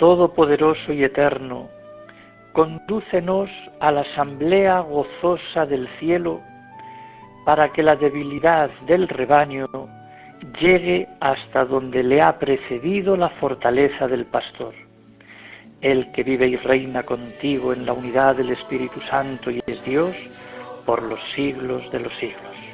Todopoderoso y Eterno, condúcenos a la asamblea gozosa del cielo para que la debilidad del rebaño llegue hasta donde le ha precedido la fortaleza del pastor. El que vive y reina contigo en la unidad del Espíritu Santo y es Dios por los siglos de los siglos.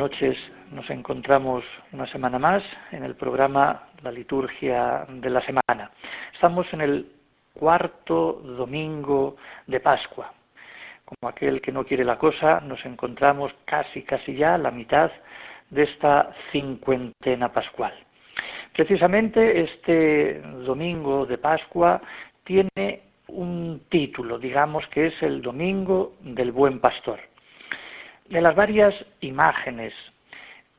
Noches nos encontramos una semana más en el programa La Liturgia de la Semana. Estamos en el cuarto domingo de Pascua. Como aquel que no quiere la cosa, nos encontramos casi, casi ya a la mitad de esta cincuentena pascual. Precisamente este domingo de Pascua tiene un título, digamos que es el Domingo del Buen Pastor de las varias imágenes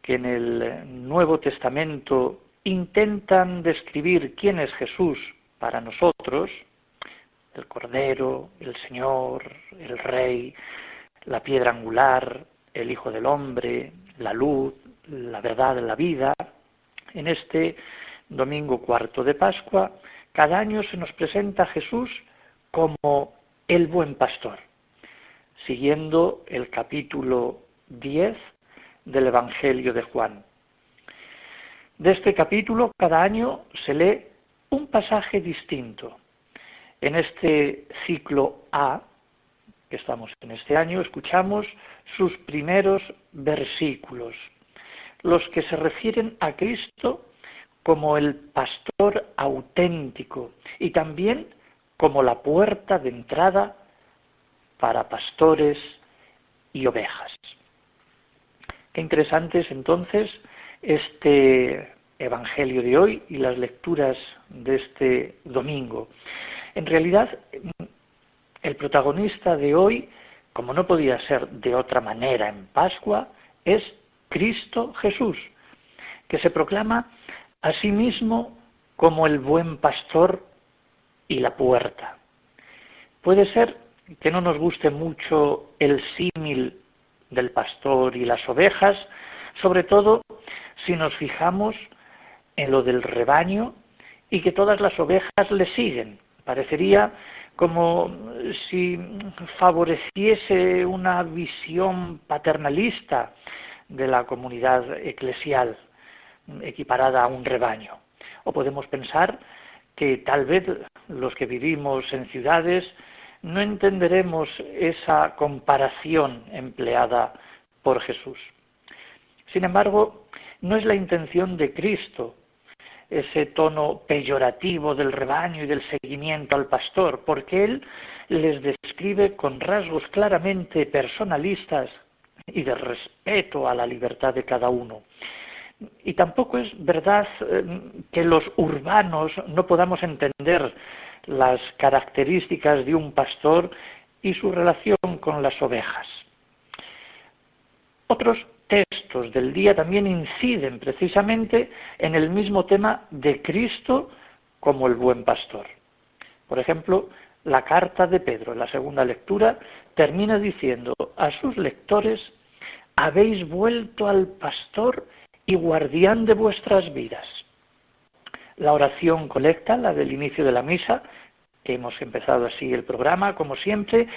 que en el Nuevo Testamento intentan describir quién es Jesús para nosotros, el Cordero, el Señor, el Rey, la piedra angular, el Hijo del Hombre, la luz, la verdad, la vida, en este domingo cuarto de Pascua, cada año se nos presenta Jesús como el buen pastor siguiendo el capítulo 10 del Evangelio de Juan. De este capítulo cada año se lee un pasaje distinto. En este ciclo A, que estamos en este año, escuchamos sus primeros versículos, los que se refieren a Cristo como el pastor auténtico y también como la puerta de entrada para pastores y ovejas. Qué interesante es entonces este Evangelio de hoy y las lecturas de este domingo. En realidad, el protagonista de hoy, como no podía ser de otra manera en Pascua, es Cristo Jesús, que se proclama a sí mismo como el buen pastor y la puerta. Puede ser que no nos guste mucho el símil del pastor y las ovejas, sobre todo si nos fijamos en lo del rebaño y que todas las ovejas le siguen. Parecería como si favoreciese una visión paternalista de la comunidad eclesial, equiparada a un rebaño. O podemos pensar que tal vez los que vivimos en ciudades no entenderemos esa comparación empleada por Jesús. Sin embargo, no es la intención de Cristo ese tono peyorativo del rebaño y del seguimiento al pastor, porque Él les describe con rasgos claramente personalistas y de respeto a la libertad de cada uno. Y tampoco es verdad eh, que los urbanos no podamos entender las características de un pastor y su relación con las ovejas. Otros textos del día también inciden precisamente en el mismo tema de Cristo como el buen pastor. Por ejemplo, la carta de Pedro, la segunda lectura, termina diciendo a sus lectores, habéis vuelto al pastor y guardián de vuestras vidas. La oración colecta, la del inicio de la misa, que hemos empezado así el programa, como siempre,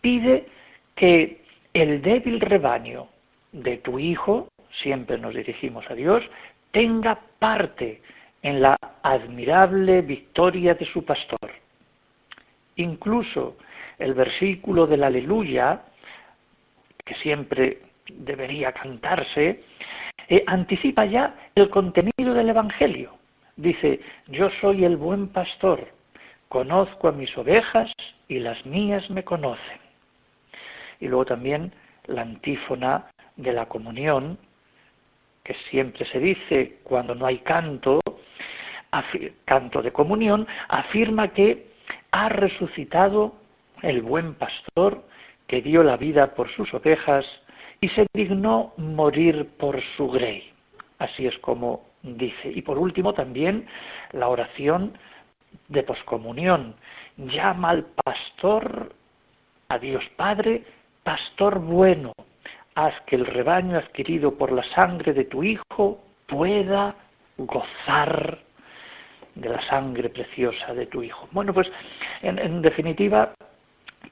pide que el débil rebaño de tu Hijo, siempre nos dirigimos a Dios, tenga parte en la admirable victoria de su pastor. Incluso el versículo del aleluya, que siempre debería cantarse, eh, anticipa ya el contenido del Evangelio. Dice, yo soy el buen pastor, conozco a mis ovejas y las mías me conocen. Y luego también la antífona de la comunión, que siempre se dice cuando no hay canto, canto de comunión, afirma que ha resucitado el buen pastor que dio la vida por sus ovejas y se dignó morir por su grey. Así es como dice. Y por último también la oración de poscomunión. Llama al pastor, a Dios Padre, pastor bueno. Haz que el rebaño adquirido por la sangre de tu Hijo pueda gozar de la sangre preciosa de tu Hijo. Bueno, pues en, definitiva,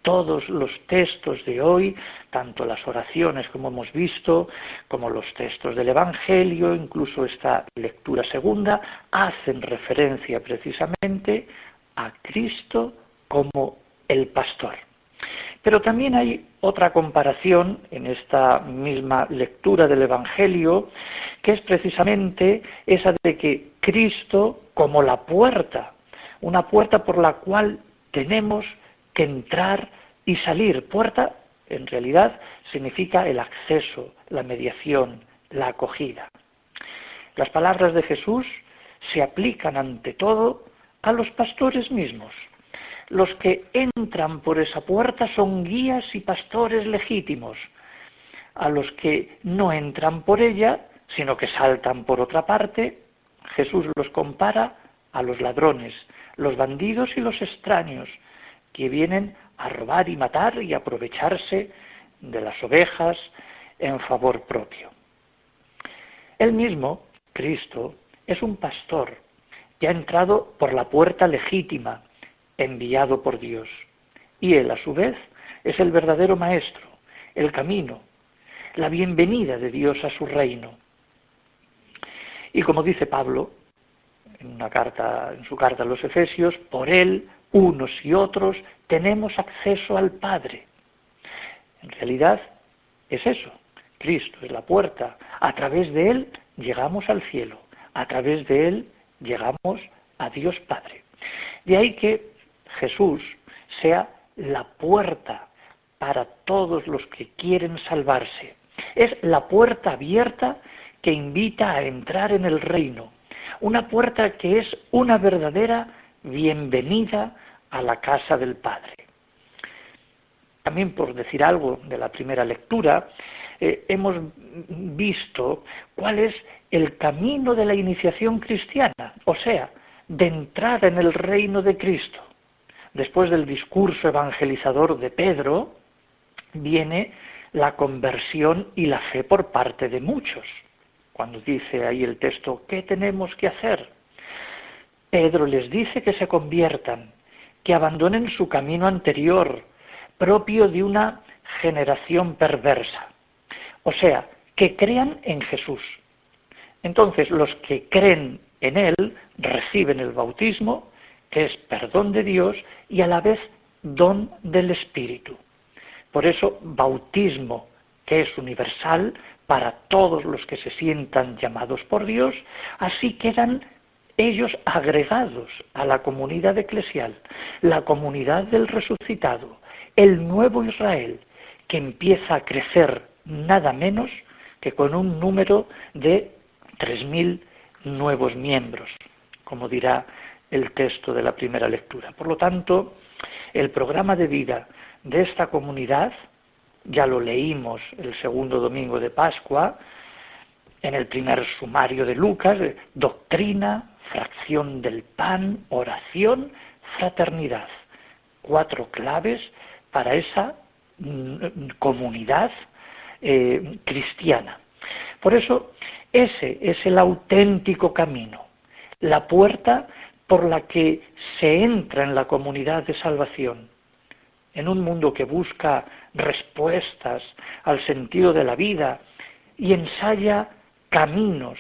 todos los textos de hoy, tanto las oraciones como hemos visto, como los textos del Evangelio, incluso esta lectura segunda, hacen referencia precisamente a Cristo como el pastor. Pero también hay otra comparación en esta misma lectura del Evangelio, que es precisamente esa de que Cristo como la puerta, una puerta por la cual tenemos que entrar y salir. Puerta, en realidad, significa el acceso, la mediación, la acogida. Las palabras de Jesús se aplican ante todo a los pastores mismos. Los que entran por esa puerta son guías y pastores legítimos. A los que no entran por ella, sino que saltan por otra parte, Jesús los compara a los ladrones, los bandidos y los extraños, que vienen a robar y matar y aprovecharse de las ovejas en favor propio. Él mismo, Cristo, es un pastor que ha entrado por la puerta legítima, enviado por Dios. Y él, a su vez, es el verdadero maestro, el camino, la bienvenida de Dios a su reino. Y como dice Pablo, en, en su carta a los Efesios, por él, unos y otros, tenemos acceso al Padre. En realidad es eso. Cristo es la puerta. A través de él llegamos al cielo. A través de él llegamos a Dios Padre. De ahí que Jesús sea la puerta para todos los que quieren salvarse. Es la puerta abierta que invita a entrar en el reino. Una puerta que es una verdadera bienvenida a la casa del Padre. También por decir algo de la primera lectura, eh, hemos visto cuál es el camino de la iniciación cristiana, o sea, de entrar en el reino de Cristo. Después del discurso evangelizador de Pedro, viene la conversión y la fe por parte de muchos. Cuando dice ahí el texto, ¿qué tenemos que hacer? Pedro les dice que se conviertan, que abandonen su camino anterior, propio de una generación perversa. O sea, que crean en Jesús. Entonces, los que creen en Él reciben el bautismo, que es perdón de Dios y a la vez don del Espíritu. Por eso, bautismo, que es universal para todos los que se sientan llamados por Dios, así quedan ellos agregados a la comunidad eclesial, la comunidad del resucitado, el nuevo Israel, que empieza a crecer nada menos que con un número de 3.000 nuevos miembros, como dirá el texto de la primera lectura. Por lo tanto, el programa de vida de esta comunidad, ya lo leímos el segundo domingo de Pascua, en el primer sumario de Lucas, doctrina, fracción del pan, oración, fraternidad. Cuatro claves para esa mm, comunidad eh, cristiana. Por eso Ese es el auténtico camino, la puerta por la que se entra en la comunidad de salvación. En un mundo que busca respuestas al sentido de la vida y ensaya caminos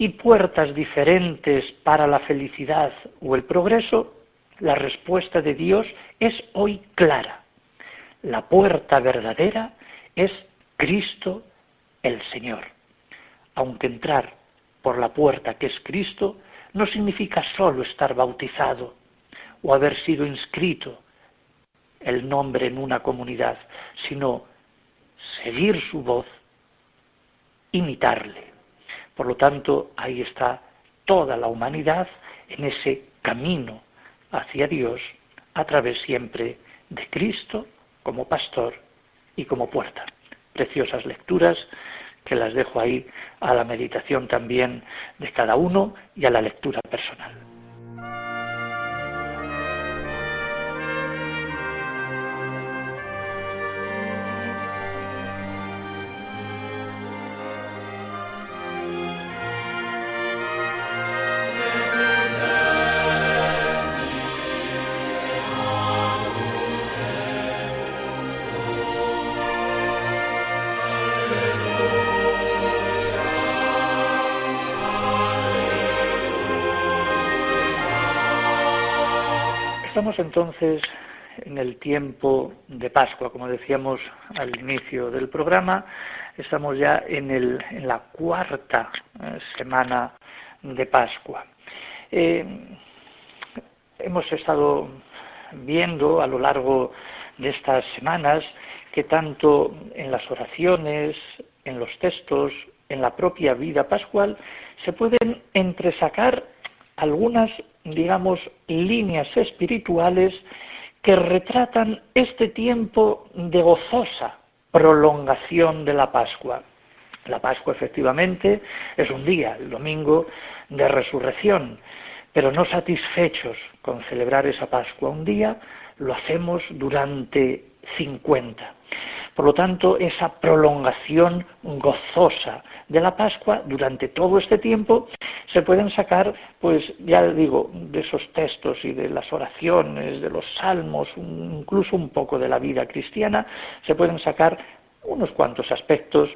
y puertas diferentes para la felicidad o el progreso, la respuesta de Dios es hoy clara. La puerta verdadera es Cristo el Señor. Aunque entrar por la puerta que es Cristo no significa solo estar bautizado o haber sido inscrito el nombre en una comunidad, sino seguir su voz, imitarle. Por lo tanto, ahí está toda la humanidad en ese camino hacia Dios a través siempre de Cristo como pastor y como puerta. Preciosas lecturas que las dejo ahí a la meditación también de cada uno y a la lectura personal. Estamos entonces en el tiempo de Pascua, como decíamos al inicio del programa, estamos ya en, la cuarta eh, semana de Pascua. Eh, hemos estado viendo a lo largo de estas semanas que tanto en las oraciones, en los textos, en la propia vida pascual, se pueden entresacar algunas digamos, líneas espirituales que retratan este tiempo de gozosa prolongación de la Pascua. La Pascua efectivamente es un día, el domingo de resurrección, pero no satisfechos con celebrar esa Pascua un día, lo hacemos durante 50. Por lo tanto, esa prolongación gozosa de la Pascua durante todo este tiempo se pueden sacar, pues ya digo, de esos textos y de las oraciones, de los salmos, incluso un poco de la vida cristiana, se pueden sacar unos cuantos aspectos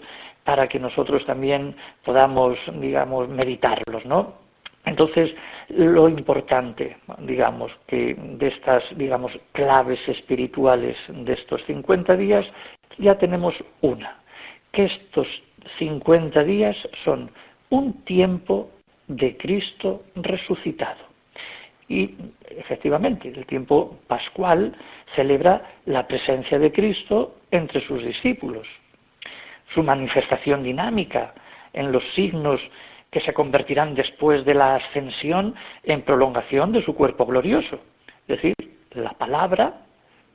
para que nosotros también podamos, digamos, meditarlos, ¿no? Entonces, lo importante, digamos, que de estas, digamos, claves espirituales de estos 50 días, ya tenemos una, que estos 50 días son un tiempo de Cristo resucitado. Y efectivamente, el tiempo pascual celebra la presencia de Cristo entre sus discípulos, su manifestación dinámica en los signos que se convertirán después de la ascensión en prolongación de su cuerpo glorioso. Es decir, la palabra,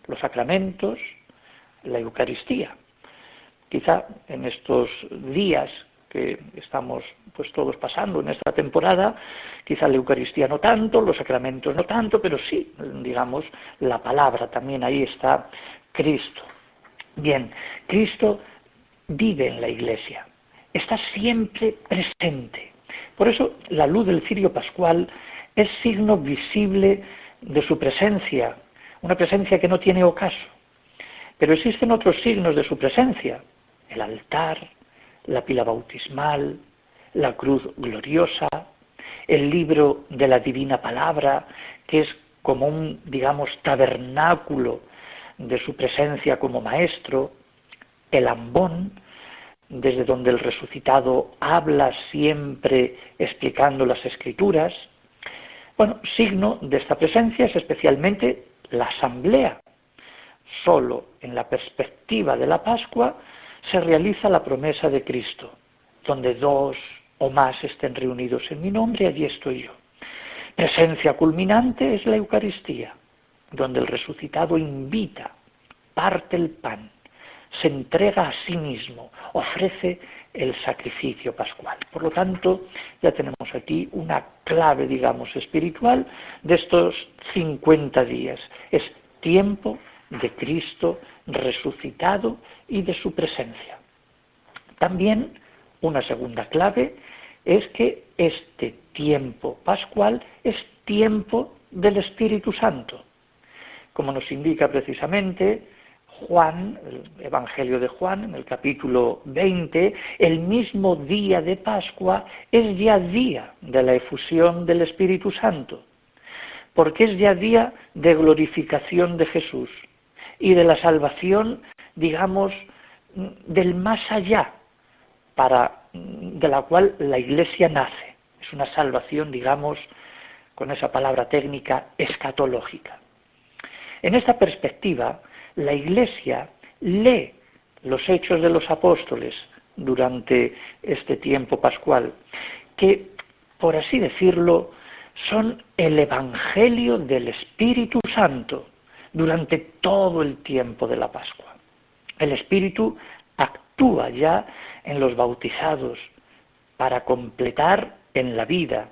los sacramentos, la Eucaristía. Quizá en estos días que estamos pues todos pasando en esta temporada, quizá la Eucaristía no tanto, los sacramentos no tanto, pero sí, digamos, la palabra también ahí está Cristo. Bien, Cristo vive en la iglesia, está siempre presente. Por eso la luz del cirio pascual es signo visible de su presencia, una presencia que no tiene ocaso. Pero existen otros signos de su presencia, el altar, la pila bautismal, la cruz gloriosa, el libro de la divina palabra, que es como un, digamos, tabernáculo de su presencia como maestro, el ambón, desde donde el resucitado habla siempre explicando las escrituras. Bueno, signo de esta presencia es especialmente la asamblea. Solo en la perspectiva de la Pascua se realiza la promesa de Cristo, donde dos o más estén reunidos en mi nombre, allí estoy yo. Presencia culminante es la Eucaristía, donde el resucitado invita, parte el pan, se entrega a sí mismo, ofrece el sacrificio pascual. Por lo tanto, ya tenemos aquí una clave, digamos, espiritual de estos 50 días. Es tiempo de Cristo resucitado y de su presencia. También una segunda clave es que este tiempo pascual es tiempo del Espíritu Santo, como nos indica precisamente Juan, el Evangelio de Juan, en el capítulo 20, el mismo día de Pascua es ya día de la efusión del Espíritu Santo, porque es ya día de glorificación de Jesús y de la salvación, digamos, del más allá, para, de la cual la Iglesia nace. Es una salvación, digamos, con esa palabra técnica, escatológica. En esta perspectiva, la Iglesia lee los hechos de los apóstoles durante este tiempo pascual, que, por así decirlo, son el Evangelio del Espíritu Santo durante todo el tiempo de la Pascua. El Espíritu actúa ya en los bautizados para completar en la vida,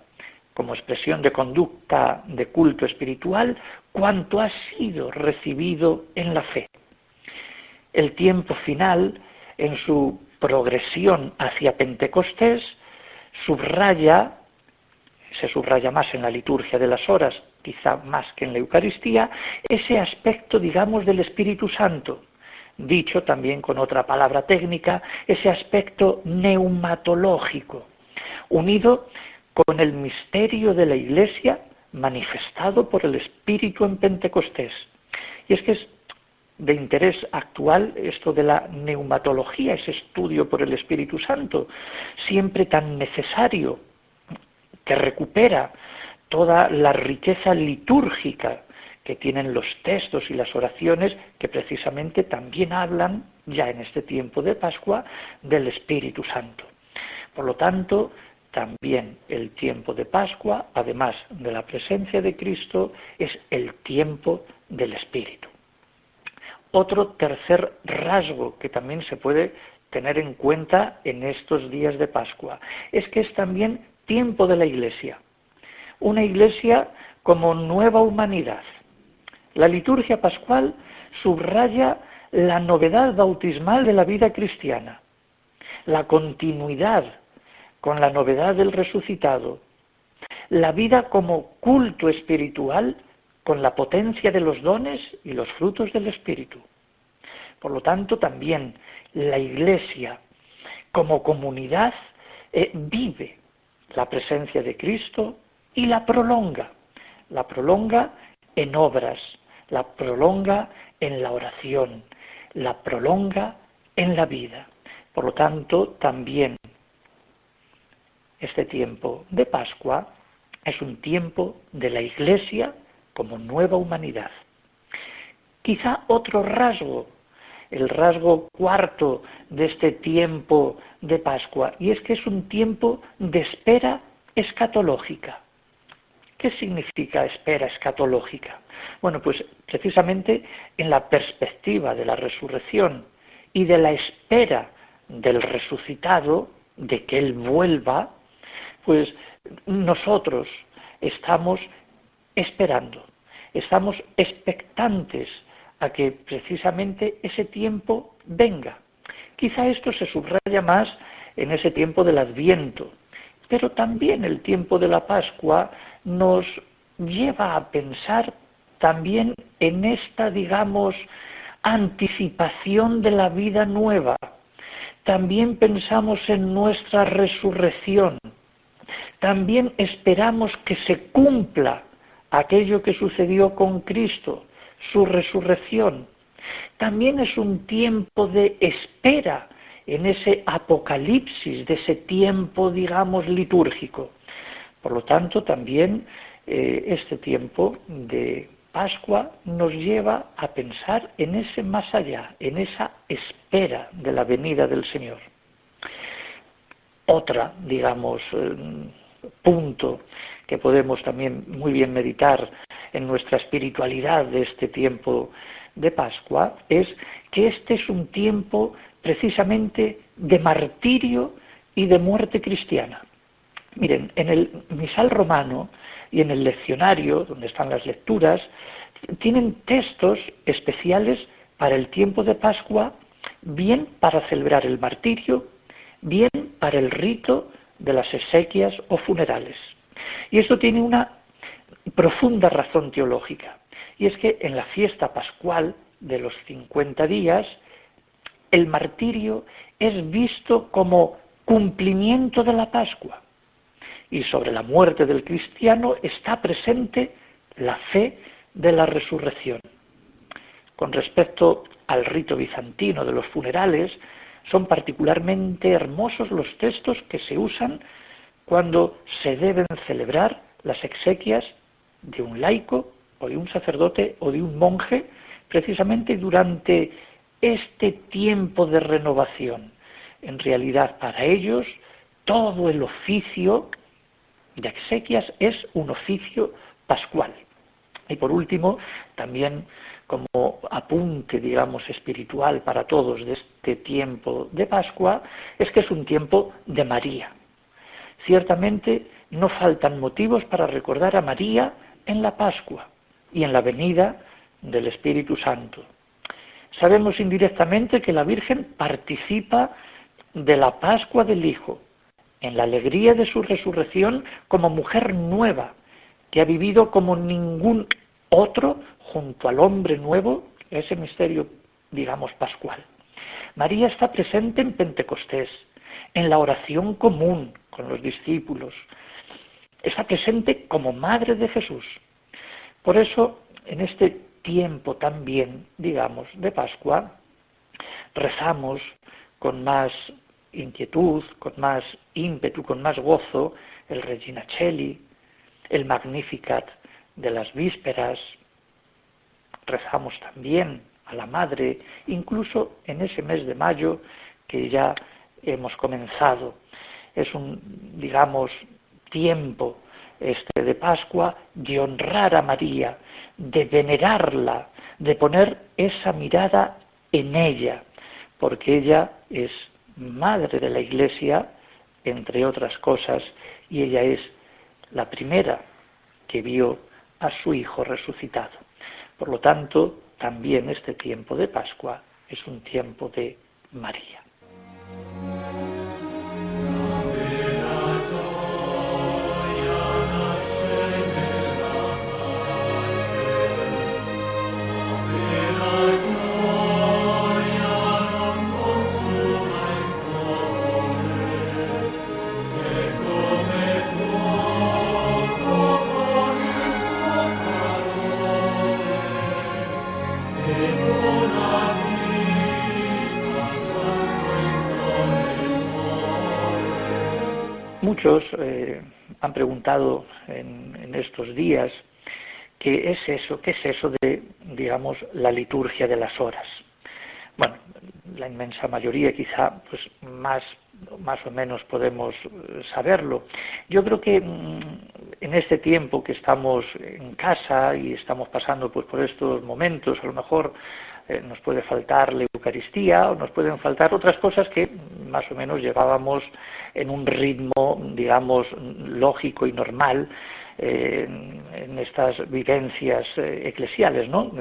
como expresión de conducta de culto espiritual, cuanto ha sido recibido en la fe. El tiempo final, en su progresión hacia Pentecostés, subraya, se subraya más en la liturgia de las horas, quizá más que en la Eucaristía, ese aspecto, digamos, del Espíritu Santo, dicho también con otra palabra técnica, ese aspecto neumatológico, unido con el misterio de la Iglesia manifestado por el Espíritu en Pentecostés. Y es que es de interés actual esto de la neumatología, ese estudio por el Espíritu Santo, siempre tan necesario, que recupera toda la riqueza litúrgica que tienen los textos y las oraciones que precisamente también hablan, ya en este tiempo de Pascua, del Espíritu Santo. Por lo tanto, también el tiempo de Pascua, además de la presencia de Cristo, es el tiempo del Espíritu. Otro tercer rasgo que también se puede tener en cuenta en estos días de Pascua es que es también tiempo de la Iglesia. Una Iglesia como nueva humanidad. La liturgia pascual subraya la novedad bautismal de la vida cristiana, la continuidad con la novedad del resucitado, la vida como culto espiritual con la potencia de los dones y los frutos del Espíritu. Por lo tanto, también la Iglesia como comunidad eh, vive la presencia de Cristo y la prolonga. La prolonga en obras, la prolonga en la oración, la prolonga en la vida. Por lo tanto, también este tiempo de Pascua es un tiempo de la Iglesia como nueva humanidad. Quizá otro rasgo, el rasgo cuarto de este tiempo de Pascua, y es que es un tiempo de espera escatológica. ¿Qué significa espera escatológica? Bueno, pues precisamente en la perspectiva de la resurrección y de la espera del resucitado, de que Él vuelva, pues nosotros estamos esperando, estamos expectantes a que precisamente ese tiempo venga. Quizá esto se subraya más en ese tiempo del Adviento, pero también el tiempo de la Pascua nos lleva a pensar también en esta, digamos, anticipación de la vida nueva. También pensamos en nuestra resurrección, también esperamos que se cumpla aquello que sucedió con Cristo, su resurrección. También es un tiempo de espera en ese apocalipsis, de ese tiempo, digamos, litúrgico. Por lo tanto, también eh, este tiempo de Pascua nos lleva a pensar en ese más allá, en esa espera de la venida del Señor. Otra, digamos, eh, punto que podemos también muy bien meditar en nuestra espiritualidad de este tiempo de Pascua es que este es un tiempo precisamente de martirio y de muerte cristiana. Miren, en el misal romano y en el leccionario, donde están las lecturas, tienen textos especiales para el tiempo de Pascua, bien para celebrar el martirio, bien para el rito de las exequias o funerales. Y esto tiene una profunda razón teológica. Y es que en la fiesta pascual de los 50 días, el martirio es visto como cumplimiento de la Pascua. Y sobre la muerte del cristiano está presente la fe de la resurrección. Con respecto al rito bizantino de los funerales, son particularmente hermosos los textos que se usan cuando se deben celebrar las exequias de un laico o de un sacerdote o de un monje, precisamente durante este tiempo de renovación. En realidad, para ellos, todo el oficio de exequias es un oficio pascual. Y por último, también como apunte, digamos, espiritual para todos de este tiempo de Pascua, es que es un tiempo de María. Ciertamente no faltan motivos para recordar a María en la Pascua y en la venida del Espíritu Santo. Sabemos indirectamente que la Virgen participa de la Pascua del Hijo, en la alegría de su resurrección como mujer nueva, que ha vivido como ningún otro junto al hombre nuevo, ese misterio, digamos, pascual. María está presente en Pentecostés, en la oración común con los discípulos, está presente como madre de Jesús. Por eso, en este tiempo también, digamos, de Pascua, rezamos con más inquietud, con más ímpetu, con más gozo, el Regina Cheli, el Magnificat de las vísperas, rezamos también a la Madre, incluso en ese mes de mayo que ya hemos comenzado. Es un, digamos, tiempo este de Pascua de honrar a María, de venerarla, de poner esa mirada en ella, porque ella es madre de la Iglesia, entre otras cosas, y ella es la primera que vio a su Hijo resucitado. Por lo tanto, también este tiempo de Pascua es un tiempo de María. Muchos eh, han preguntado en, estos días qué es eso, qué es eso de, digamos, la liturgia de las horas. Bueno, la inmensa mayoría quizá, pues más, más o menos podemos saberlo. Yo creo que mm, en este tiempo que estamos en casa y estamos pasando pues, por estos momentos, a lo mejor eh, nos puede faltar la Eucaristía o nos pueden faltar otras cosas que más o menos llevábamos en un ritmo, digamos, lógico y normal eh, en estas vivencias eh, eclesiales, ¿no?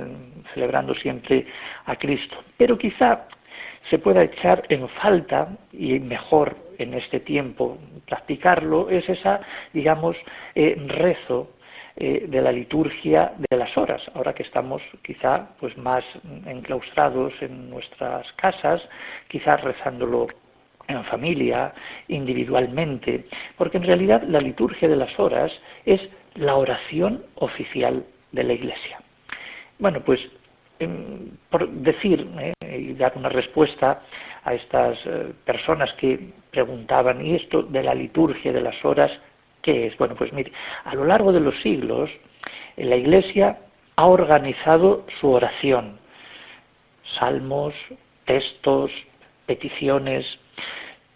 celebrando siempre a Cristo. Pero quizá se pueda echar en falta y mejor en este tiempo practicarlo es esa, digamos, rezo eh, de la liturgia de las horas, ahora que estamos quizá pues más enclaustrados en nuestras casas, quizás rezándolo en familia, individualmente, porque en realidad la liturgia de las horas es la oración oficial de la Iglesia. Bueno, pues em, por decir eh, y dar una respuesta a estas eh, personas que preguntaban, ¿y esto de la liturgia de las horas ¿Qué es? Bueno, pues mire, a lo largo de los siglos, la Iglesia ha organizado su oración. Salmos, textos, peticiones,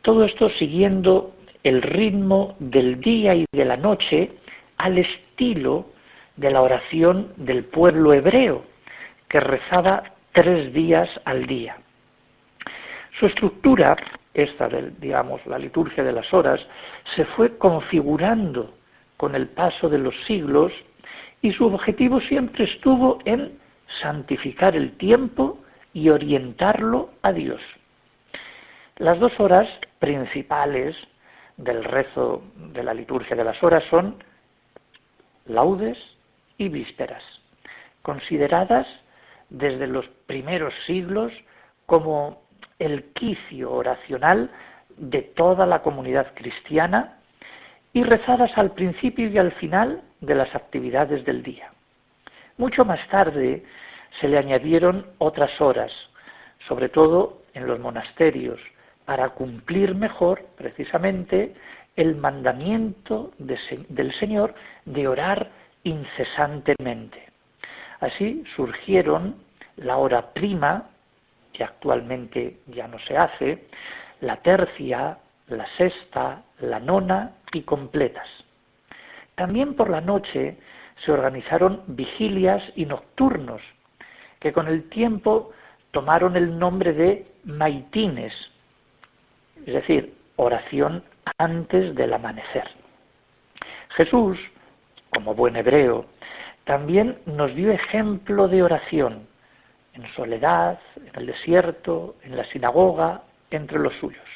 todo esto siguiendo el ritmo del día y de la noche al estilo de la oración del pueblo hebreo, que rezaba tres días al día. Su estructura esta, digamos, la liturgia de las horas, se fue configurando con el paso de los siglos y su objetivo siempre estuvo en santificar el tiempo y orientarlo a Dios. Las dos horas principales del rezo de la liturgia de las horas son laudes y vísperas, consideradas desde los primeros siglos como el quicio oracional de toda la comunidad cristiana y rezadas al principio y al final de las actividades del día. Mucho más tarde se le añadieron otras horas, sobre todo en los monasterios, para cumplir mejor precisamente el mandamiento del Señor de orar incesantemente. Así surgieron la hora prima, que actualmente ya no se hace, la tercia, la sexta, la nona y completas. También por la noche se organizaron vigilias y nocturnos, que con el tiempo tomaron el nombre de maitines, es decir, oración antes del amanecer. Jesús, como buen hebreo, también nos dio ejemplo de oración en soledad, en el desierto, en la sinagoga, entre los suyos.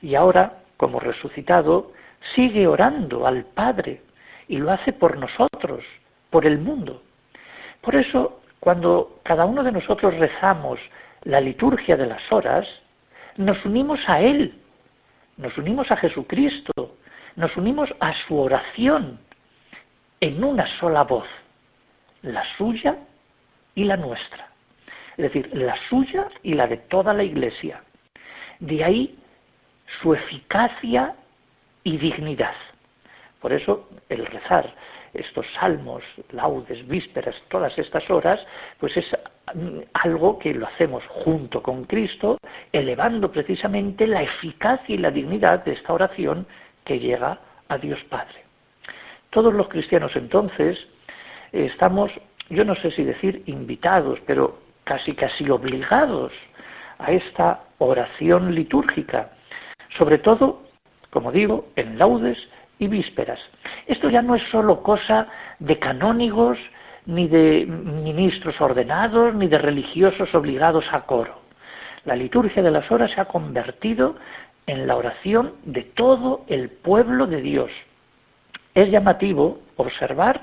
Y ahora, como resucitado, sigue orando al Padre y lo hace por nosotros, por el mundo. Por eso, cuando cada uno de nosotros rezamos la liturgia de las horas, nos unimos a Él, nos unimos a Jesucristo, nos unimos a su oración en una sola voz, la suya y la nuestra. Es decir, la suya y la de toda la Iglesia. De ahí su eficacia y dignidad. Por eso el rezar estos salmos, laudes, vísperas, todas estas horas, pues es algo que lo hacemos junto con Cristo, elevando precisamente la eficacia y la dignidad de esta oración que llega a Dios Padre. Todos los cristianos entonces estamos, yo no sé si decir invitados, pero casi casi obligados a esta oración litúrgica, sobre todo, como digo, en laudes y vísperas. Esto ya no es solo cosa de canónigos, ni de ministros ordenados, ni de religiosos obligados a coro. La liturgia de las horas se ha convertido en la oración de todo el pueblo de Dios. Es llamativo observar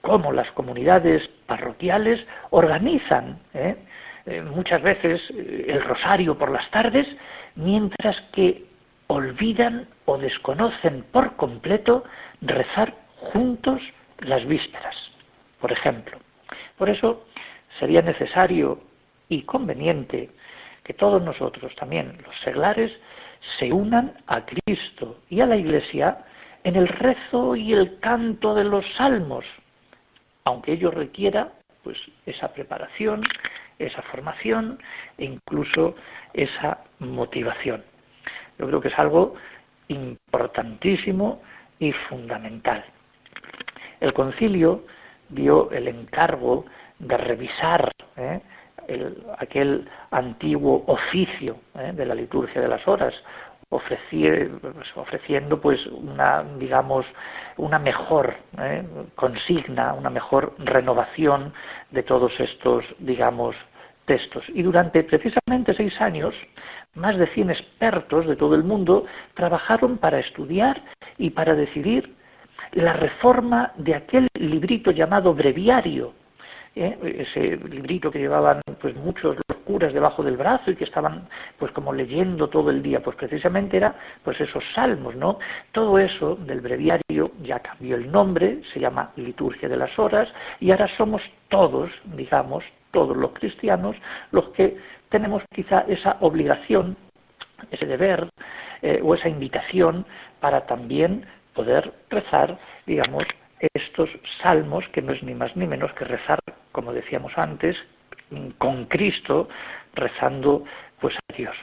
cómo las comunidades parroquiales organizan ¿eh? Eh, muchas veces eh, el rosario por las tardes, mientras que olvidan o desconocen por completo rezar juntos las vísperas, por ejemplo. Por eso sería necesario y conveniente que todos nosotros, también los seglares, se unan a Cristo y a la Iglesia en el rezo y el canto de los salmos, aunque ello requiera pues esa preparación, esa formación e incluso esa motivación. Yo creo que es algo importantísimo y fundamental. El concilio dio el encargo de revisar ¿eh? aquel antiguo oficio ¿eh? de la liturgia de las horas, ofreciendo pues una digamos una mejor ¿eh? consigna una mejor renovación de todos estos digamos textos y durante precisamente seis años más de 100 expertos de todo el mundo trabajaron para estudiar y para decidir la reforma de aquel librito llamado breviario ¿eh? ese librito que llevaban pues muchos los curas debajo del brazo y que estaban pues como leyendo todo el día, pues precisamente era pues esos salmos, ¿no? Todo eso del breviario ya cambió el nombre, se llama liturgia de las horas y ahora somos todos, digamos, todos los cristianos los que tenemos quizá esa obligación, ese deber eh, o esa invitación para también poder rezar, digamos, estos salmos, que no es ni más ni menos que rezar, como decíamos antes, con Cristo, rezando pues a Dios.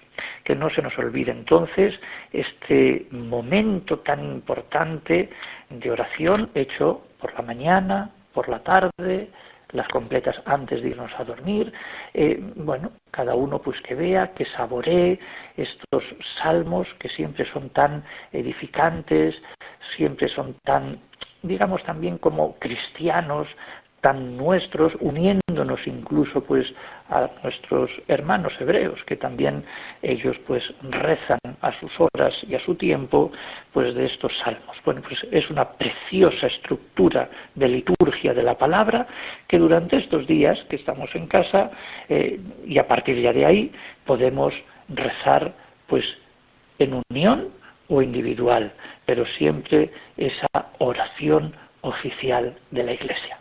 Que no se nos olvide entonces este momento tan importante de oración hecho por la mañana, por la tarde, las completas antes de irnos a dormir. Eh, bueno, cada uno pues que vea, que saboree estos salmos que siempre son tan edificantes, siempre son tan digamos también como cristianos tan nuestros, uniendo refiriéndonos incluso pues a nuestros hermanos hebreos, que también ellos pues rezan a sus horas y a su tiempo pues de estos salmos. Bueno, pues es una preciosa estructura de liturgia de la palabra que durante estos días que estamos en casa eh, y a partir ya de ahí podemos rezar pues en unión o individual, pero siempre esa oración oficial de la Iglesia.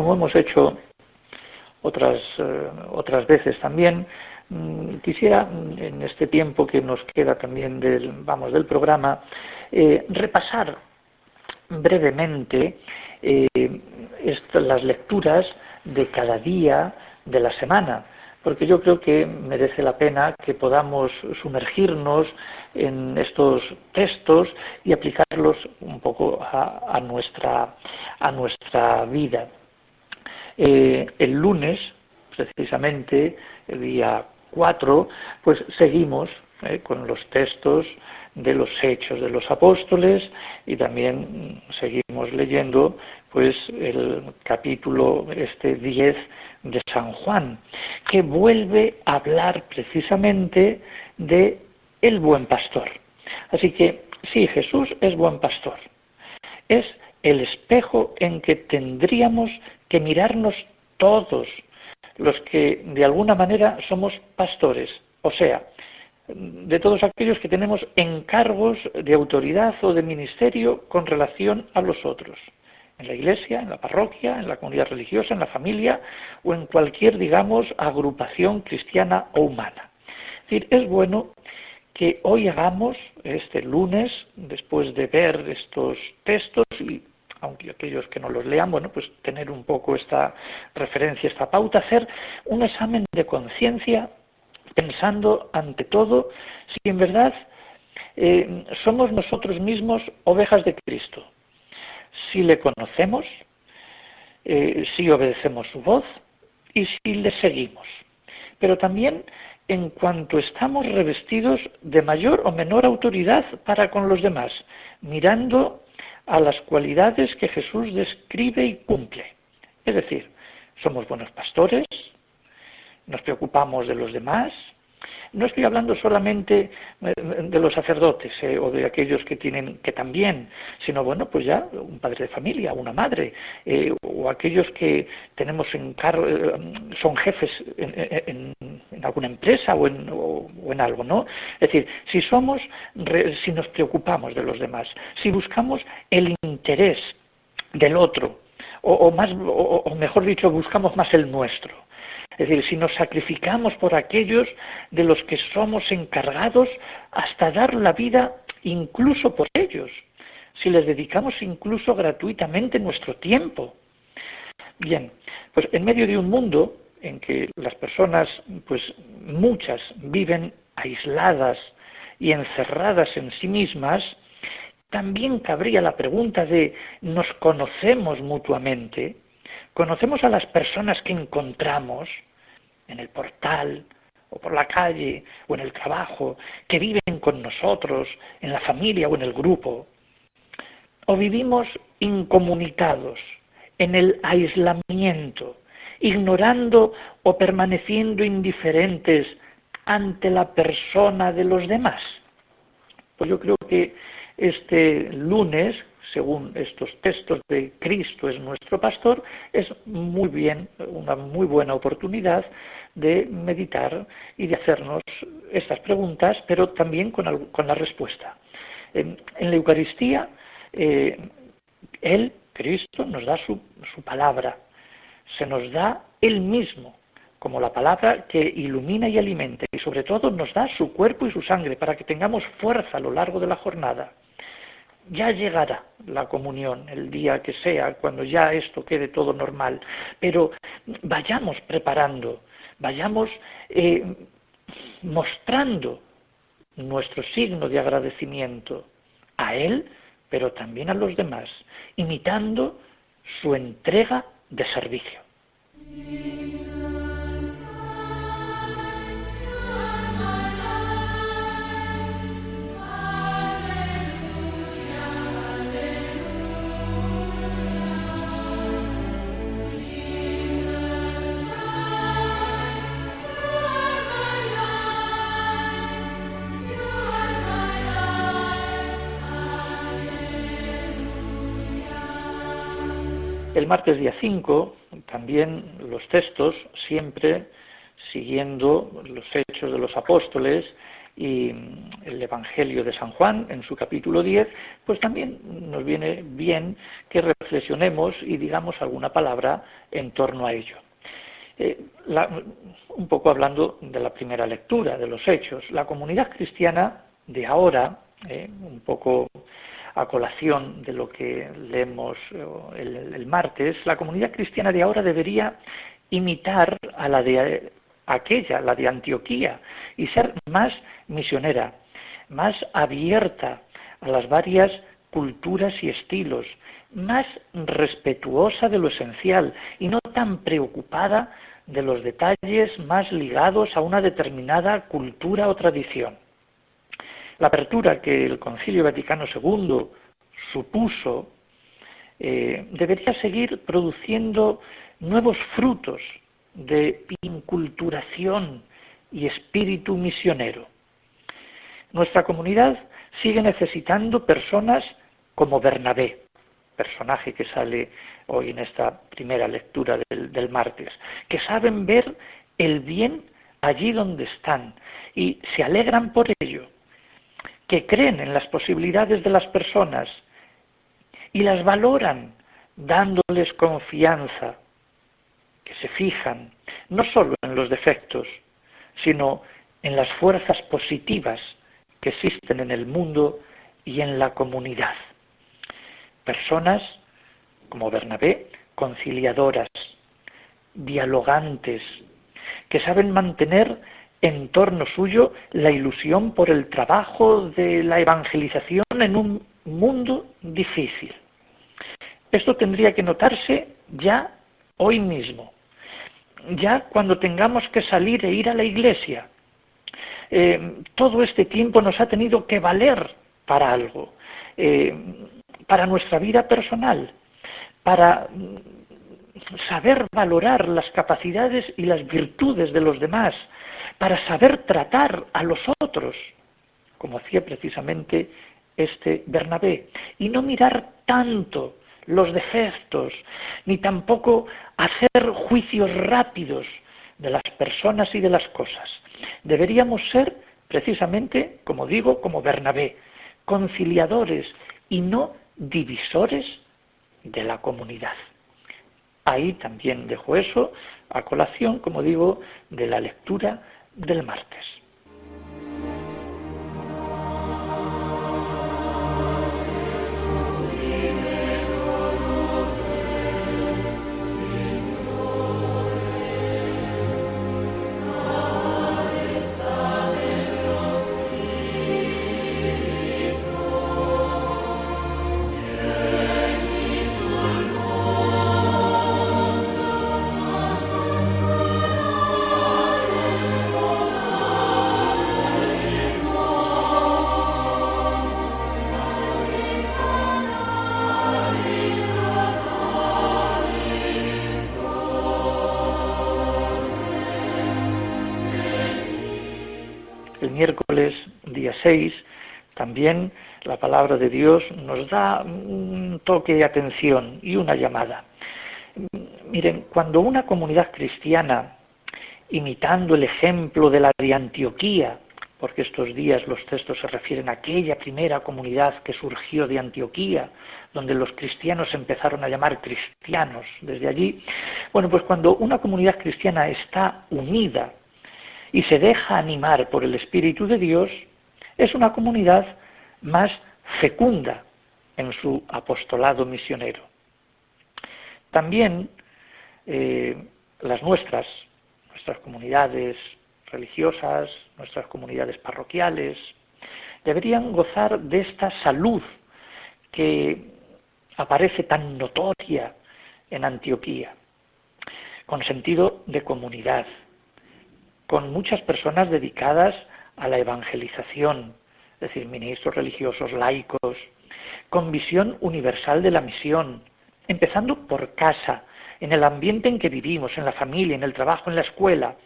Como hemos hecho otras, eh, otras veces también, mm, quisiera mm, en este tiempo que nos queda también del, vamos, del programa eh, repasar brevemente eh, las lecturas de cada día de la semana porque yo creo que merece la pena que podamos sumergirnos en estos textos y aplicarlos un poco a, nuestra, a nuestra vida. Eh, el lunes, precisamente, el día 4, pues seguimos eh, con los textos de los hechos de los apóstoles y también seguimos leyendo pues el capítulo este 10 de San Juan que vuelve a hablar precisamente de el buen pastor. Así que sí, Jesús es buen pastor. Es el espejo en que tendríamos que mirarnos todos los que de alguna manera somos pastores, o sea, de todos aquellos que tenemos encargos de autoridad o de ministerio con relación a los otros, en la iglesia, en la parroquia, en la comunidad religiosa, en la familia o en cualquier, digamos, agrupación cristiana o humana. Es decir, es bueno que hoy hagamos este lunes, después de ver estos textos y aunque aquellos que no los lean, bueno, pues tener un poco esta referencia, esta pauta, hacer un examen de conciencia pensando ante todo si en verdad eh, somos nosotros mismos ovejas de Cristo, si le conocemos, eh, si obedecemos su voz y si le seguimos. Pero también en cuanto estamos revestidos de mayor o menor autoridad para con los demás, mirando a las cualidades que Jesús describe y cumple. Es decir, somos buenos pastores, nos preocupamos de los demás. No estoy hablando solamente eh, de los sacerdotes eh, o de aquellos que tienen que también, sino bueno, pues ya un padre de familia, una madre, eh, o aquellos que tenemos en son jefes en, alguna empresa o en, o en, algo, ¿no? Es decir, si somos, si nos preocupamos de los demás, si buscamos el interés del otro, o, más, o mejor dicho, buscamos más el nuestro es decir, si nos sacrificamos por aquellos de los que somos encargados hasta dar la vida incluso por ellos, si les dedicamos incluso gratuitamente nuestro tiempo. Bien, pues en medio de un mundo en que las personas, pues muchas, viven aisladas y encerradas en sí mismas, también cabría la pregunta de ¿nos conocemos mutuamente? ¿Conocemos a las personas que encontramos? En el portal o por la calle o en el trabajo, que viven con nosotros, en la familia o en el grupo. O vivimos incomunicados, en el aislamiento, ignorando o permaneciendo indiferentes ante la persona de los demás. Pues yo creo que este lunes, según estos textos de Cristo es nuestro pastor, es muy bien, una muy buena oportunidad de meditar y de hacernos estas preguntas, pero también con, la respuesta. En, la Eucaristía, eh, Él, Cristo, nos da su, su palabra, se nos da Él mismo como la palabra que ilumina y alimenta y sobre todo nos da su cuerpo y su sangre para que tengamos fuerza a lo largo de la jornada. Ya llegará la comunión el día que sea, cuando ya esto quede todo normal, pero vayamos preparando, vayamos eh, mostrando nuestro signo de agradecimiento a Él, pero también a los demás, imitando su entrega de servicio. El martes día 5, también los textos, siempre siguiendo los hechos de los apóstoles y el Evangelio de San Juan en su capítulo 10, pues también nos viene bien que reflexionemos y digamos alguna palabra en torno a ello. Eh, un poco hablando de la primera lectura, de los hechos, la comunidad cristiana de ahora, eh, un poco a colación de lo que leemos eh, el, martes, la comunidad cristiana de ahora debería imitar a la de aquella, la de Antioquía, y ser más misionera, más abierta a las varias culturas y estilos, más respetuosa de lo esencial y no tan preocupada de los detalles más ligados a una determinada cultura o tradición. La apertura que el Concilio Vaticano II supuso eh, debería seguir produciendo nuevos frutos de inculturación y espíritu misionero. Nuestra comunidad sigue necesitando personas como Bernabé, personaje que sale hoy en esta primera lectura del, del martes, que saben ver el bien allí donde están y se alegran por ello que creen en las posibilidades de las personas y las valoran dándoles confianza, que se fijan no solo en los defectos, sino en las fuerzas positivas que existen en el mundo y en la comunidad. Personas como Bernabé, conciliadoras, dialogantes, que saben mantener en torno suyo la ilusión por el trabajo de la evangelización en un mundo difícil. Esto tendría que notarse ya hoy mismo, ya cuando tengamos que salir e ir a la iglesia. Eh, todo este tiempo nos ha tenido que valer para algo, eh, para nuestra vida personal, para saber valorar las capacidades y las virtudes de los demás, para saber tratar a los otros, como hacía precisamente este Bernabé, y no mirar tanto los defectos, ni tampoco hacer juicios rápidos de las personas y de las cosas. Deberíamos ser precisamente, como digo, como Bernabé, conciliadores y no divisores de la comunidad. Ahí también dejo eso a colación, como digo, de la lectura del martes. 6, también la palabra de Dios nos da un toque de atención y una llamada. Miren, cuando una comunidad cristiana, imitando el ejemplo de la de Antioquía, porque estos días los textos se refieren a aquella primera comunidad que surgió de Antioquía, donde los cristianos empezaron a llamar cristianos desde allí. Bueno, pues cuando una comunidad cristiana está unida y se deja animar por el Espíritu de Dios, es una comunidad más fecunda en su apostolado misionero. También eh, las nuestras, nuestras comunidades religiosas, nuestras comunidades parroquiales, deberían gozar de esta salud que aparece tan notoria en Antioquía, con sentido de comunidad, con muchas personas dedicadas a la evangelización, es decir, ministros religiosos, laicos, con visión universal de la misión, empezando por casa, en el ambiente en que vivimos, en la familia, en el trabajo, en la escuela,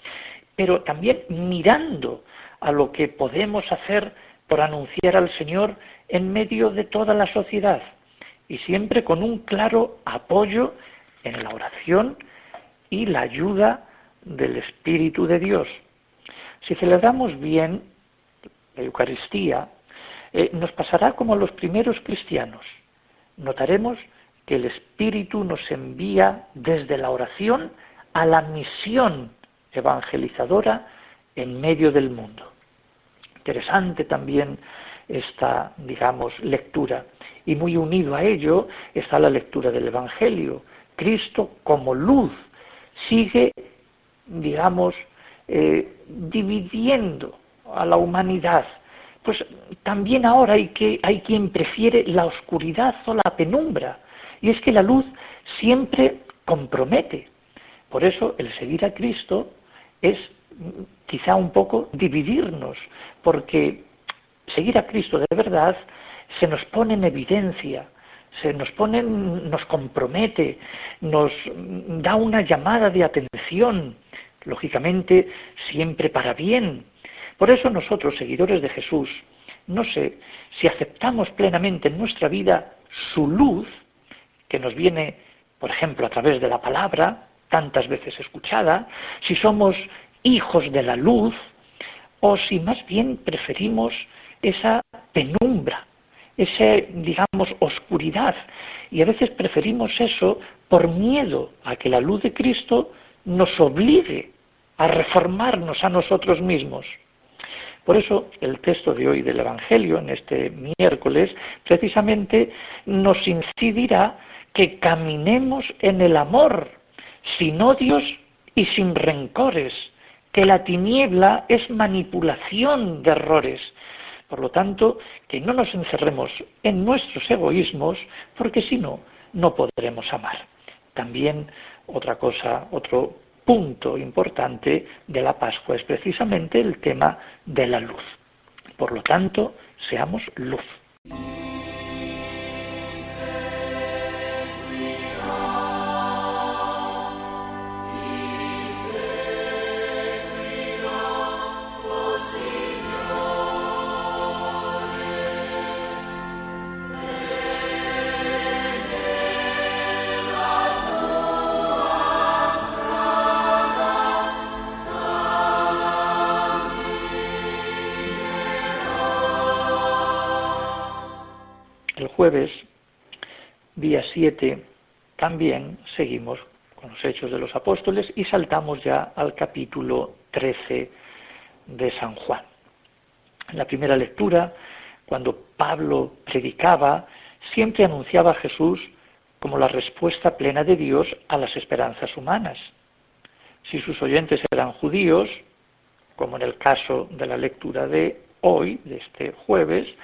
pero también mirando a lo que podemos hacer por anunciar al Señor en medio de toda la sociedad y siempre con un claro apoyo en la oración y la ayuda del Espíritu de Dios. Si celebramos bien la Eucaristía, eh, nos pasará como los primeros cristianos. Notaremos que el Espíritu nos envía desde la oración a la misión evangelizadora en medio del mundo. Interesante también esta, digamos, lectura. Y muy unido a ello está la lectura del Evangelio. Cristo como luz sigue, digamos, eh, dividiendo a la humanidad. Pues también ahora hay, que, hay quien prefiere la oscuridad o la penumbra. Y es que la luz siempre compromete. Por eso el seguir a Cristo es quizá un poco dividirnos, porque seguir a Cristo de verdad se nos pone en evidencia, se nos pone, nos compromete, nos da una llamada de atención, lógicamente siempre para bien. Por eso nosotros, seguidores de Jesús, no sé si aceptamos plenamente en nuestra vida su luz, que nos viene, por ejemplo, a través de la palabra, tantas veces escuchada, si somos hijos de la luz, o si más bien preferimos esa penumbra, esa, digamos, oscuridad. Y a veces preferimos eso por miedo a que la luz de Cristo nos obligue a reformarnos a nosotros mismos. Por eso el texto de hoy del Evangelio, en este miércoles, precisamente nos incidirá que caminemos en el amor, sin odios y sin rencores, que la tiniebla es manipulación de errores. Por lo tanto, que no nos encerremos en nuestros egoísmos, porque si no, no podremos amar. También otra cosa, otro punto importante de la Pascua es precisamente el tema de la luz. Por lo tanto, seamos luz. Jueves, día 7, también seguimos con los hechos de los apóstoles y saltamos ya al capítulo 13 de San Juan. En la primera lectura, cuando Pablo predicaba, siempre anunciaba a Jesús como la respuesta plena de Dios a las esperanzas humanas. Si sus oyentes eran judíos, como en el caso de la lectura de hoy, de este jueves,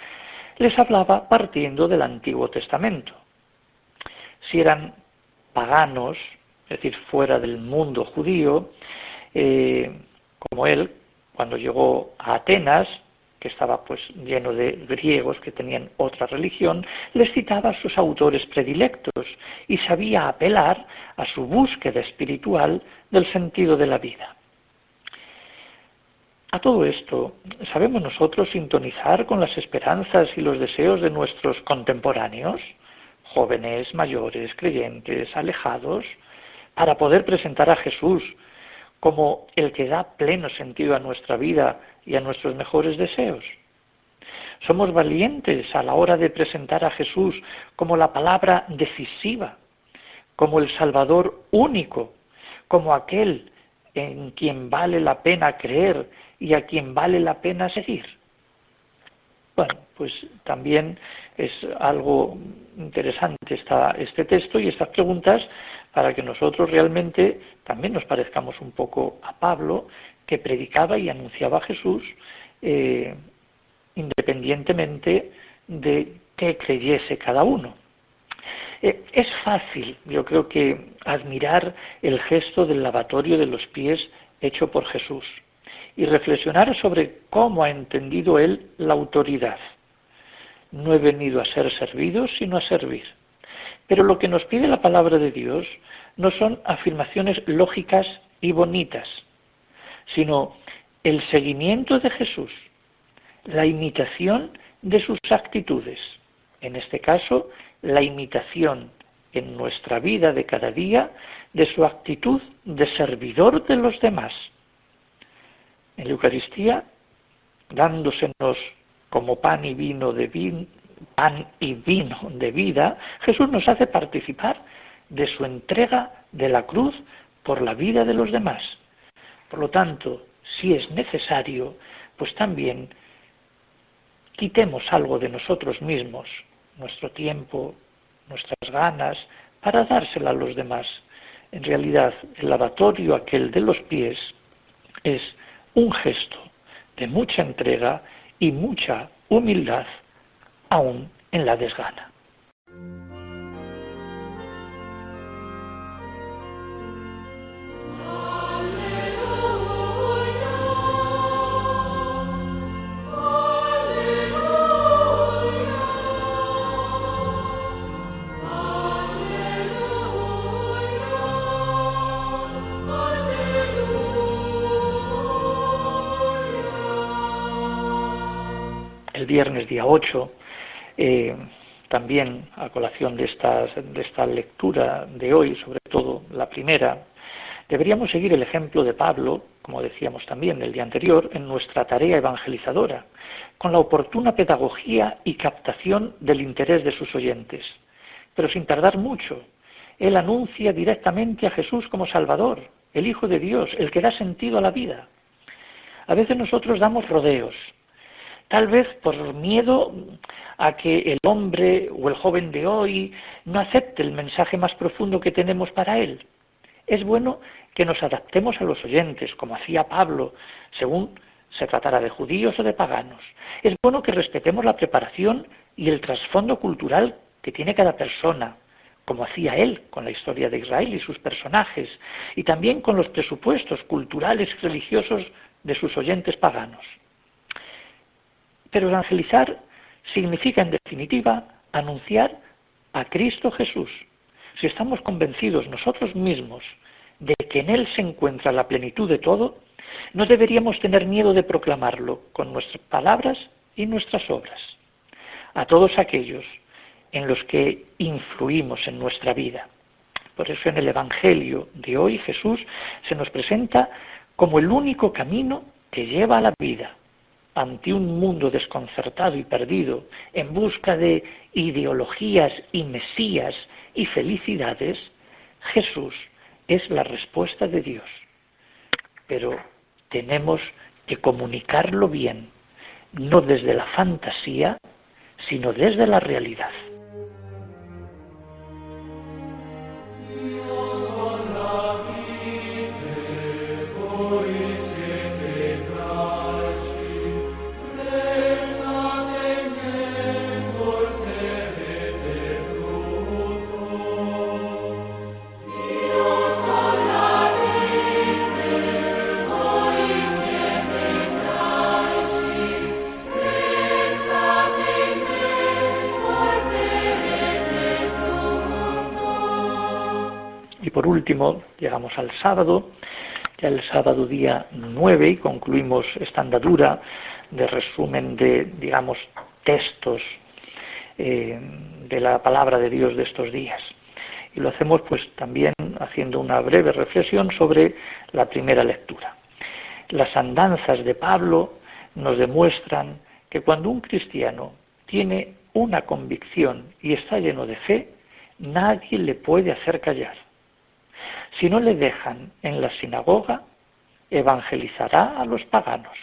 les hablaba partiendo del Antiguo Testamento. Si eran paganos, es decir, fuera del mundo judío, eh, como él, cuando llegó a Atenas, que estaba pues lleno de griegos que tenían otra religión, les citaba a sus autores predilectos y sabía apelar a su búsqueda espiritual del sentido de la vida. A todo esto, ¿sabemos nosotros sintonizar con las esperanzas y los deseos de nuestros contemporáneos, jóvenes, mayores, creyentes, alejados, para poder presentar a Jesús como el que da pleno sentido a nuestra vida y a nuestros mejores deseos. Somos valientes a la hora de presentar a Jesús como la palabra decisiva, como el Salvador único, como aquel en quien vale la pena creer y a quien vale la pena seguir. Bueno, pues también es algo interesante este texto y estas preguntas para que nosotros realmente también nos parezcamos un poco a Pablo, que predicaba y anunciaba a Jesús eh, independientemente de qué creyese cada uno. Eh, es fácil, yo creo que, admirar el gesto del lavatorio de los pies hecho por Jesús y reflexionar sobre cómo ha entendido él la autoridad. No he venido a ser servido, sino a servir. Pero lo que nos pide la palabra de Dios no son afirmaciones lógicas y bonitas, sino el seguimiento de Jesús, la imitación de sus actitudes. En este caso, la imitación en nuestra vida de cada día de su actitud de servidor de los demás. En la Eucaristía, dándosenos como pan y vino de pan y vino de vida, Jesús nos hace participar de su entrega de la cruz por la vida de los demás. Por lo tanto, si es necesario, pues también quitemos algo de nosotros mismos, nuestro tiempo, nuestras ganas, para dársela a los demás. En realidad, el lavatorio aquel de los pies es un gesto de mucha entrega y mucha humildad, aún en la desgana. Día 8, eh, también a colación de, de esta lectura de hoy, sobre todo la primera, deberíamos seguir el ejemplo de Pablo, como decíamos también el día anterior, en nuestra tarea evangelizadora, con la oportuna pedagogía y captación del interés de sus oyentes. Pero sin tardar mucho, él anuncia directamente a Jesús como Salvador, el Hijo de Dios, el que da sentido a la vida. A veces nosotros damos rodeos, tal vez por miedo a que el hombre o el joven de hoy no acepte el mensaje más profundo que tenemos para él. Es bueno que nos adaptemos a los oyentes, como hacía Pablo, según se tratara de judíos o de paganos. Es bueno que respetemos la preparación y el trasfondo cultural que tiene cada persona, como hacía él con la historia de Israel y sus personajes, y también con los presupuestos culturales y religiosos de sus oyentes paganos. Pero evangelizar significa, en definitiva, anunciar a Cristo Jesús. Si estamos convencidos nosotros mismos de que en Él se encuentra la plenitud de todo, no deberíamos tener miedo de proclamarlo con nuestras palabras y nuestras obras. A todos aquellos en los que influimos en nuestra vida. Por eso en el Evangelio de hoy Jesús se nos presenta como el único camino que lleva a la vida, ante un mundo desconcertado y perdido, en busca de ideologías y mesías y felicidades, Jesús es la respuesta de Dios. Pero tenemos que comunicarlo bien, no desde la fantasía, sino desde la realidad. Último, llegamos al sábado, ya el sábado día 9 y concluimos esta andadura de resumen de, digamos, textos eh, de la palabra de Dios de estos días. Y lo hacemos pues también haciendo una breve reflexión sobre la primera lectura. Las andanzas de Pablo nos demuestran que cuando un cristiano tiene una convicción y está lleno de fe, nadie le puede hacer callar. Si no le dejan en la sinagoga, evangelizará a los paganos.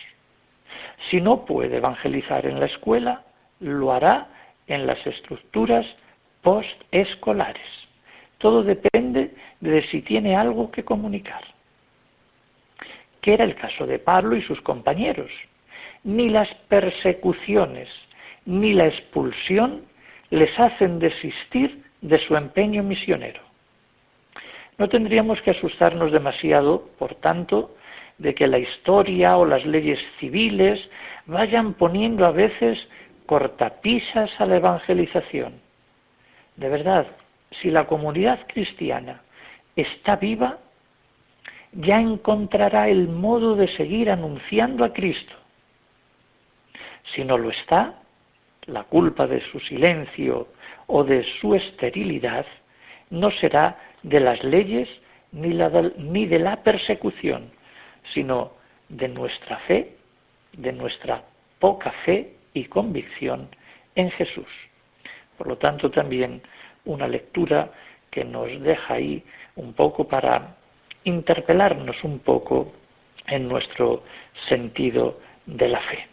Si no puede evangelizar en la escuela, lo hará en las estructuras postescolares. Todo depende de si tiene algo que comunicar. Que era el caso de Pablo y sus compañeros. Ni las persecuciones ni la expulsión les hacen desistir de su empeño misionero. No tendríamos que asustarnos demasiado, por tanto, de que la historia o las leyes civiles vayan poniendo a veces cortapisas a la evangelización. De verdad, si la comunidad cristiana está viva, ya encontrará el modo de seguir anunciando a Cristo. Si no lo está, la culpa de su silencio o de su esterilidad no será de las leyes ni, de la persecución, sino de nuestra fe, de nuestra poca fe y convicción en Jesús. Por lo tanto, también una lectura que nos deja ahí un poco para interpelarnos un poco en nuestro sentido de la fe.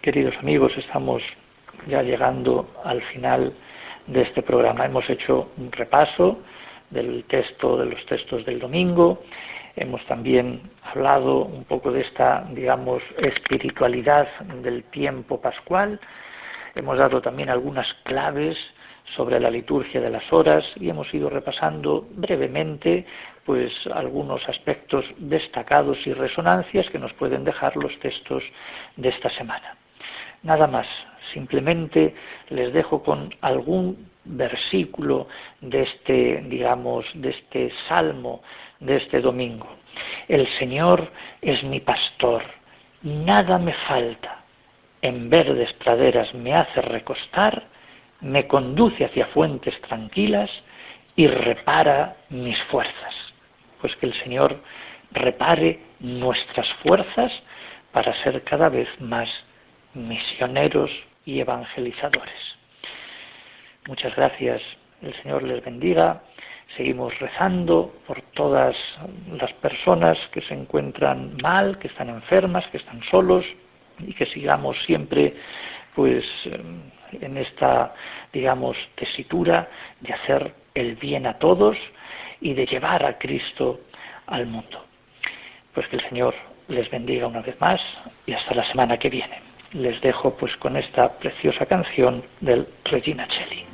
Queridos amigos, estamos ya llegando al final de este programa. Hemos hecho un repaso del texto, de los textos del domingo. Hemos también hablado un poco de esta, digamos, espiritualidad del tiempo pascual. Hemos dado también algunas claves sobre la liturgia de las horas y hemos ido repasando brevemente pues algunos aspectos destacados y resonancias que nos pueden dejar los textos de esta semana. Nada más, simplemente les dejo con algún versículo de este, digamos, de este salmo de este domingo. El Señor es mi pastor, nada me falta. En verdes praderas me hace recostar, me conduce hacia fuentes tranquilas y repara mis fuerzas. Pues que el Señor repare nuestras fuerzas para ser cada vez más misioneros y evangelizadores. Muchas gracias, el Señor les bendiga. Seguimos rezando por todas las personas que se encuentran mal, que están enfermas, que están solos y que sigamos siempre pues en esta digamos tesitura de hacer el bien a todos y de llevar a Cristo al mundo. Pues que el Señor les bendiga una vez más y hasta la semana que viene les dejo pues con esta preciosa canción del Regina Celli.